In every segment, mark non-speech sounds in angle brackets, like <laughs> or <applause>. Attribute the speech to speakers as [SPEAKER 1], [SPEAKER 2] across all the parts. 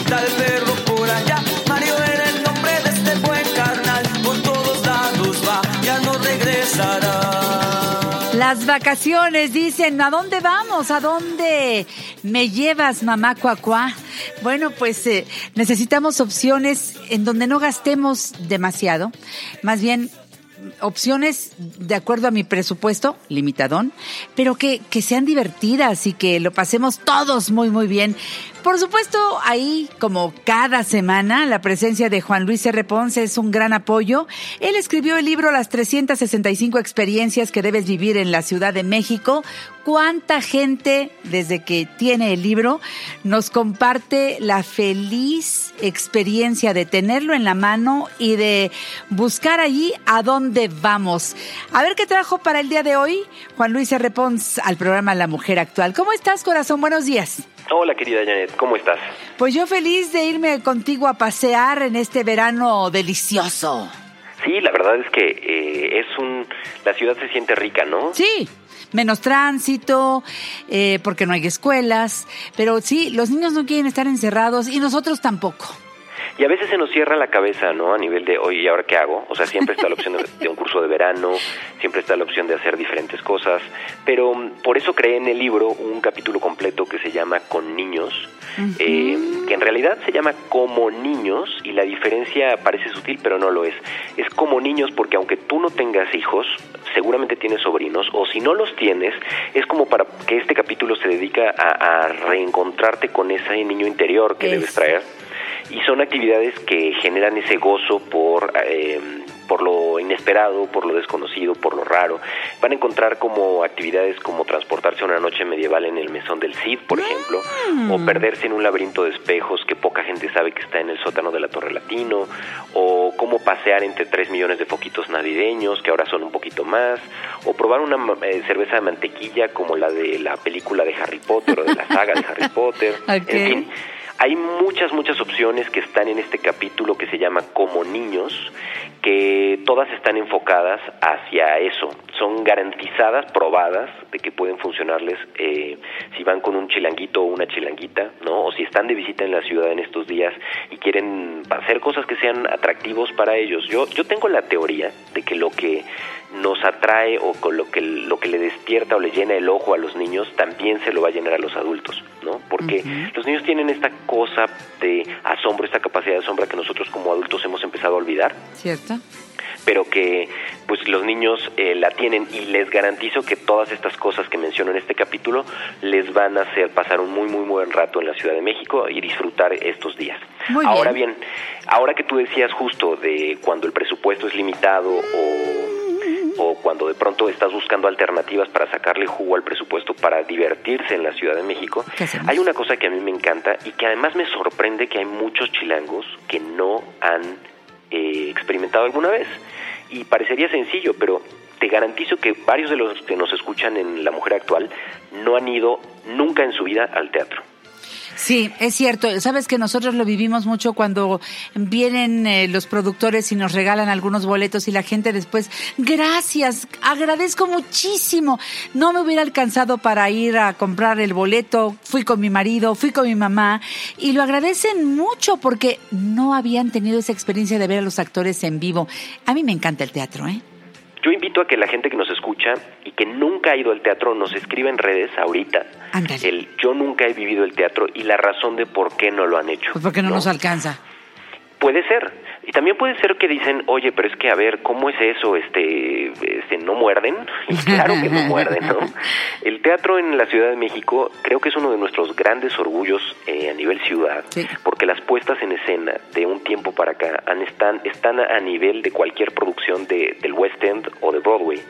[SPEAKER 1] este.
[SPEAKER 2] Las vacaciones dicen, ¿a dónde vamos? ¿A dónde me llevas, mamá cuacuá? Bueno, pues eh, necesitamos opciones en donde no gastemos demasiado, más bien opciones de acuerdo a mi presupuesto, limitadón, pero que, que sean divertidas y que lo pasemos todos muy, muy bien. Por supuesto, ahí, como cada semana, la presencia de Juan Luis R. Ponce es un gran apoyo. Él escribió el libro Las 365 experiencias que debes vivir en la Ciudad de México. ¿Cuánta gente, desde que tiene el libro, nos comparte la feliz experiencia de tenerlo en la mano y de buscar allí a dónde vamos? A ver qué trajo para el día de hoy Juan Luis R. Ponce al programa La Mujer Actual. ¿Cómo estás, corazón? Buenos días.
[SPEAKER 3] Hola querida Janet, ¿cómo estás?
[SPEAKER 2] Pues yo feliz de irme contigo a pasear en este verano delicioso.
[SPEAKER 3] Sí, la verdad es que eh, es un... La ciudad se siente rica, ¿no?
[SPEAKER 2] Sí, menos tránsito, eh, porque no hay escuelas, pero sí, los niños no quieren estar encerrados y nosotros tampoco.
[SPEAKER 3] Y a veces se nos cierra la cabeza, ¿no? A nivel de, oye, ¿y ahora qué hago? O sea, siempre está la opción de, un curso de verano, siempre está la opción de hacer diferentes cosas, pero mm, por eso creé en el libro un capítulo completo que se llama Con Niños, eh, que en realidad se llama Como Niños, y la diferencia parece sutil, pero no lo es. Es como niños porque aunque tú no tengas hijos, seguramente tienes sobrinos, o si no los tienes, es como para que este capítulo se dedica a, a reencontrarte con ese niño interior que debes traer y son actividades que generan ese gozo por eh, por lo inesperado, por lo desconocido, por lo raro. Van a encontrar como actividades como transportarse una noche medieval en el mesón del Cid, por ejemplo, o perderse en un laberinto de espejos que poca gente sabe que está en el sótano de la Torre Latino, o cómo pasear entre tres millones de foquitos navideños, que ahora son un poquito más, o probar una eh, cerveza de mantequilla como la de la película de Harry Potter o de la saga de Harry <laughs> Potter. En fin, hay muchas, muchas opciones que están en este capítulo que se llama Como Niños, que todas están enfocadas hacia eso. Son garantizadas, probadas, de que pueden funcionarles eh, si van con un chilanguito o una chilanguita, ¿no? O si están de visita en la ciudad en estos días y quieren hacer cosas que sean atractivos para ellos. Yo, yo tengo la teoría de que lo que nos atrae o con lo que lo que le despierta o le llena el ojo a los niños también se lo va a llenar a los adultos, ¿no? Porque los niños tienen esta cosa de asombro, esta capacidad de asombro que nosotros como adultos hemos empezado a olvidar.
[SPEAKER 2] ¿Cierto?
[SPEAKER 3] pero que pues los niños eh, la tienen y les garantizo que todas estas cosas que menciono en este capítulo les van a hacer pasar un muy muy buen rato en la Ciudad de México y disfrutar estos días.
[SPEAKER 2] Muy
[SPEAKER 3] ahora bien, ahora que tú decías justo de cuando el presupuesto es limitado o o cuando de pronto estás buscando alternativas para sacarle jugo al presupuesto para divertirse en la Ciudad de México, hay una cosa que a mí me encanta y que además me sorprende que hay muchos chilangos que no han eh, experimentado alguna vez. Y parecería sencillo, pero te garantizo que varios de los que nos escuchan en La Mujer Actual no han ido nunca en su vida al teatro.
[SPEAKER 2] Sí, es cierto. Sabes que nosotros lo vivimos mucho cuando vienen eh, los productores y nos regalan algunos boletos y la gente después, gracias, agradezco muchísimo. No me hubiera alcanzado para ir a comprar el boleto, fui con mi marido, fui con mi mamá y lo agradecen mucho porque no habían tenido esa experiencia de ver a los actores en vivo. A mí me encanta el teatro, ¿eh?
[SPEAKER 3] Yo invito a que la gente que nos escucha y que nunca ha ido al teatro nos escriba en redes ahorita. El yo nunca he vivido el teatro y la razón de por qué no lo han hecho.
[SPEAKER 2] Pues porque no, nos alcanza.
[SPEAKER 3] Puede ser. Y también puede ser que dicen, oye, pero es que a ver, ¿cómo es eso? Este, este ¿no muerden? <laughs> Y claro que no muerden, ¿no? <laughs> El teatro en la Ciudad de México creo que es uno de nuestros grandes orgullos eh, a nivel ciudad, porque las puestas en escena de un tiempo para acá han, están, están a nivel de cualquier producción de, del West End o de Broadway.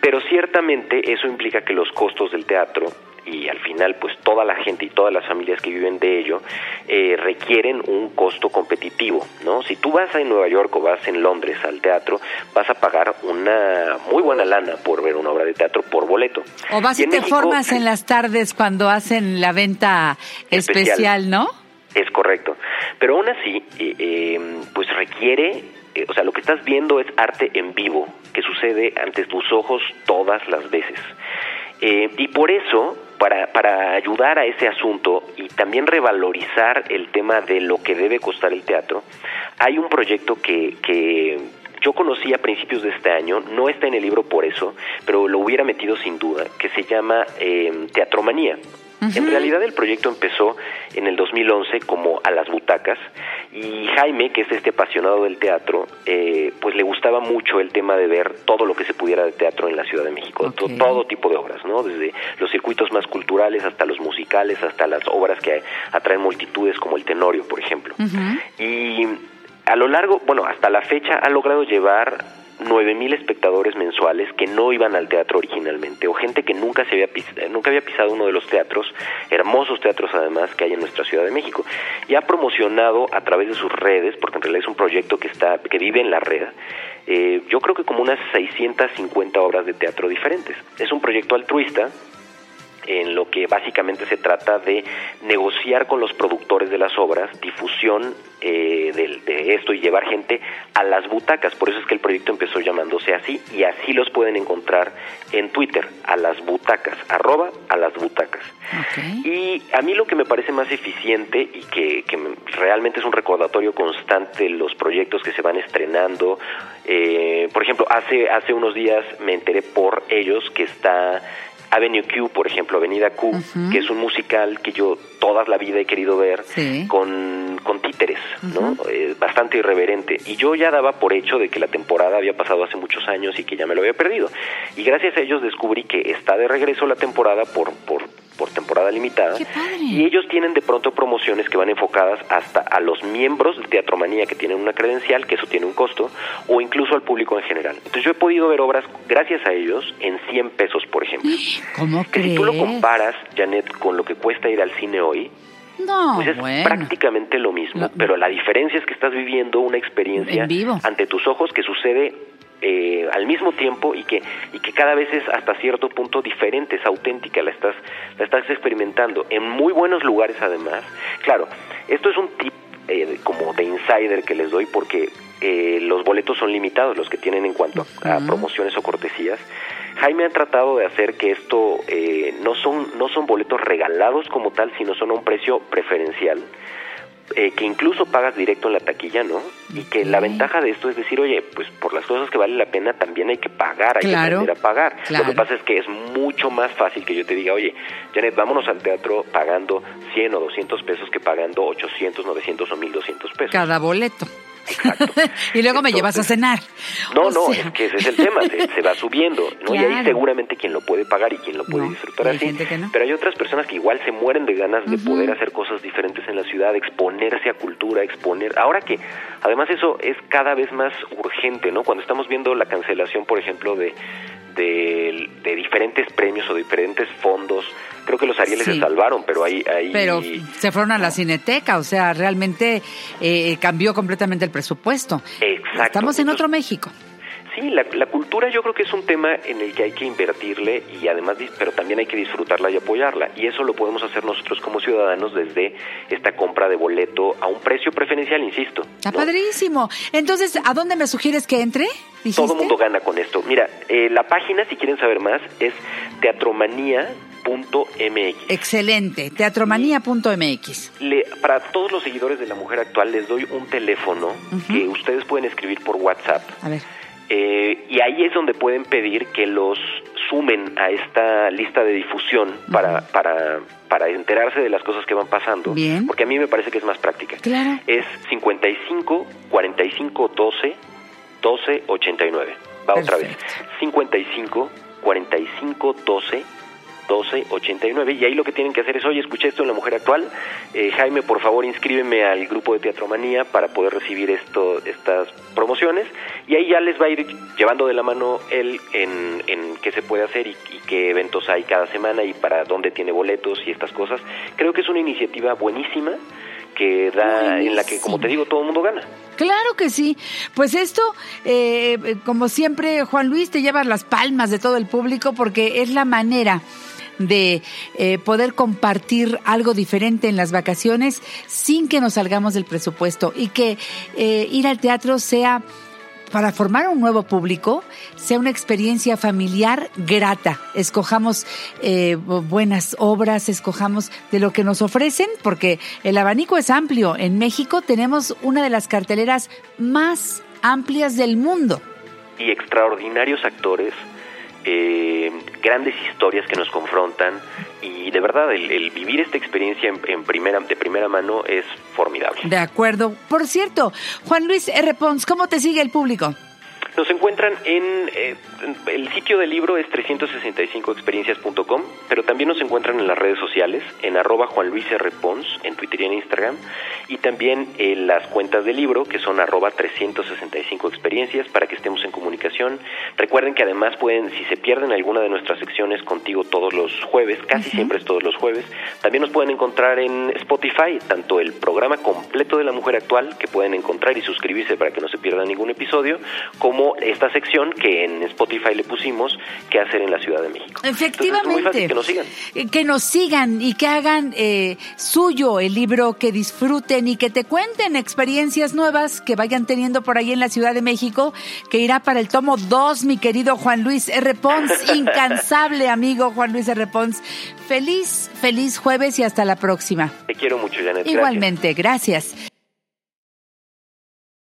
[SPEAKER 3] Pero ciertamente eso implica que los costos del teatro y al final pues toda la gente y todas las familias que viven de ello eh, requieren un costo competitivo, ¿no? Si tú vas en Nueva York o vas en Londres al teatro, vas a pagar una muy buena lana por ver una obra de teatro por boleto.
[SPEAKER 2] O vas y, te formas en las tardes cuando hacen la venta especial, ¿no?
[SPEAKER 3] Es correcto. Pero aún así, eh, eh, pues requiere o sea, lo que estás viendo es arte en vivo, que sucede ante tus ojos todas las veces. y por eso para, ayudar a ese asunto y también revalorizar el tema de lo que debe costar el teatro, hay un proyecto que, que yo conocí a principios de este año, no está en el libro por eso, pero lo hubiera metido sin duda, que se llama eh, Teatromanía. En realidad el proyecto empezó en el 2011 como a las butacas y Jaime, que es este apasionado del teatro, eh, pues le gustaba mucho el tema de ver todo lo que se pudiera de teatro en la Ciudad de México, todo tipo de obras, ¿no? Desde los circuitos más culturales hasta los musicales, hasta las obras que atraen multitudes como el Tenorio, por ejemplo. Y a lo largo, bueno, hasta la fecha ha logrado llevar nueve mil espectadores mensuales que no iban al teatro originalmente o gente que nunca se había pisado, nunca había pisado uno de los teatros hermosos teatros además que hay en nuestra Ciudad de México y ha promocionado a través de sus redes porque en realidad es un proyecto que está que vive en la red eh, yo creo que como unas 650 obras de teatro diferentes. Es un proyecto altruista en lo que básicamente se trata de negociar con los productores de las obras, difusión eh, de, esto y llevar gente a las butacas. Por eso es que el proyecto empezó llamándose así y así los pueden encontrar en Twitter, a las butacas, arroba a las butacas. Y a mí lo que me parece más eficiente y que, realmente es un recordatorio constante de los proyectos que se van estrenando, eh, por ejemplo, hace, hace unos días me enteré por ellos que está Avenue Q, por ejemplo, Avenida Q, que es un musical que yo toda la vida he querido ver con, con títeres, ¿no? Eh, bastante irreverente. Y yo ya daba por hecho de que la temporada había pasado hace muchos años y que ya me lo había perdido. Y gracias a ellos descubrí que está de regreso la temporada por, por por temporada limitada. Y ellos tienen de pronto promociones que van enfocadas hasta a los miembros de Teatromanía que tienen una credencial, que eso tiene un costo, o incluso al público en general. Entonces yo he podido ver obras gracias a ellos en 100 pesos, por ejemplo.
[SPEAKER 2] ¿Cómo
[SPEAKER 3] que si tú lo comparas, Janet, con lo que cuesta ir al cine hoy,
[SPEAKER 2] no,
[SPEAKER 3] pues es prácticamente lo mismo, pero la diferencia es que estás viviendo una experiencia ante tus ojos que sucede eh, al mismo tiempo y que y que cada vez es hasta cierto punto diferente, es auténtica, la estás la estás experimentando en muy buenos lugares además. Claro, esto es un tip eh, como de insider que les doy porque eh, los boletos son limitados, los que tienen en cuanto a, promociones o cortesías. Jaime ha tratado de hacer que esto no son no son boletos regalados como tal, sino son a un precio preferencial eh, que incluso pagas directo en la taquilla, ¿no? Y que la ventaja de esto es decir, oye, pues por las cosas que vale la pena también hay que pagar, hay que aprender a pagar. Lo que pasa es que es mucho más fácil que yo te diga, oye, Janet, vámonos al teatro pagando 100 o 200 pesos que pagando 800, 900 o 1200 pesos.
[SPEAKER 2] Cada boleto. <laughs> y luego me llevas a cenar.
[SPEAKER 3] No, no, es que ese es el tema, se, va subiendo, ¿no? Y ahí seguramente quien lo puede pagar y quien lo puede disfrutar así. Pero hay otras personas que igual se mueren de ganas de poder hacer cosas diferentes en la ciudad, exponerse a cultura, exponer. Ahora que además eso es cada vez más urgente, ¿no? Cuando estamos viendo la cancelación, por ejemplo, de de, diferentes premios o diferentes fondos. Creo que los Arieles se salvaron, pero ahí, ahí...
[SPEAKER 2] Pero se fueron a la cineteca, o sea, realmente eh, cambió completamente el presupuesto.
[SPEAKER 3] Exacto.
[SPEAKER 2] Estamos en otro México.
[SPEAKER 3] Sí, la, cultura yo creo que es un tema en el que hay que invertirle y además, pero también hay que disfrutarla y apoyarla. Y eso lo podemos hacer nosotros como ciudadanos desde esta compra de boleto a un precio preferencial, insisto.
[SPEAKER 2] Está padrísimo. Entonces, ¿a dónde me sugieres que entre?
[SPEAKER 3] Todo mundo gana con esto. Mira, eh, la página, si quieren saber más, es teatromanía MX.
[SPEAKER 2] Excelente, teatromanía.mx.
[SPEAKER 3] para todos los seguidores de la mujer actual les doy un teléfono que ustedes pueden escribir por WhatsApp.
[SPEAKER 2] A ver.
[SPEAKER 3] Eh, y ahí es donde pueden pedir que los sumen a esta lista de difusión para, para, para enterarse de las cosas que van pasando.
[SPEAKER 2] Bien.
[SPEAKER 3] Porque a mí me parece que es más práctica.
[SPEAKER 2] Claro.
[SPEAKER 3] Es 55 45 12 12 89. Va otra vez. 55 45 12 1289 y ahí lo que tienen que hacer es, oye, escuché esto en La Mujer Actual, eh, Jaime, por favor inscríbeme al grupo de Teatromanía para poder recibir esto, estas promociones y ahí ya les va a ir llevando de la mano él en, qué se puede hacer y, qué eventos hay cada semana y para dónde tiene boletos y estas cosas. Creo que es una iniciativa buenísima que da, en la que, como te digo, todo el mundo gana.
[SPEAKER 2] Claro que sí. Pues esto, eh, como siempre, Juan Luis, te lleva las palmas de todo el público porque es la manera de eh, poder compartir algo diferente en las vacaciones sin que nos salgamos del presupuesto y que eh, ir al teatro sea para formar un nuevo público sea una experiencia familiar grata. Escojamos eh, buenas obras, escojamos de lo que nos ofrecen, porque el abanico es amplio. En México tenemos una de las carteleras más amplias del mundo.
[SPEAKER 3] Y extraordinarios actores eh, grandes historias que nos confrontan y de verdad el, vivir esta experiencia en, primera de primera mano es formidable.
[SPEAKER 2] De acuerdo. Por cierto, Juan Luis R. Pons, ¿cómo te sigue el público?
[SPEAKER 3] Nos encuentran en eh, el sitio del libro es 365experiencias.com, pero también nos encuentran en las redes sociales, en arroba Juan Luis R. Pons, en Twitter y en Instagram, y también en las cuentas del libro, que son arroba 365experiencias, para que estemos en comunicación. Recuerden que además pueden, si se pierden alguna de nuestras secciones contigo todos los jueves, casi siempre es todos los jueves, también nos pueden encontrar en Spotify, tanto el programa completo de la mujer actual, que pueden encontrar y suscribirse para que no se pierdan ningún episodio, como esta sección que en Spotify le pusimos qué hacer en la Ciudad de México.
[SPEAKER 2] Efectivamente.
[SPEAKER 3] que nos sigan.
[SPEAKER 2] Eh, que nos sigan y que hagan eh, suyo el libro, que disfruten y que te cuenten experiencias nuevas que vayan teniendo por ahí en la Ciudad de México, que irá para el tomo 2, mi querido Juan Luis R. Pons, <laughs> incansable amigo Juan Luis R. Pons. Feliz, feliz jueves y hasta la próxima.
[SPEAKER 3] Te quiero mucho, Janet.
[SPEAKER 2] Igualmente, gracias.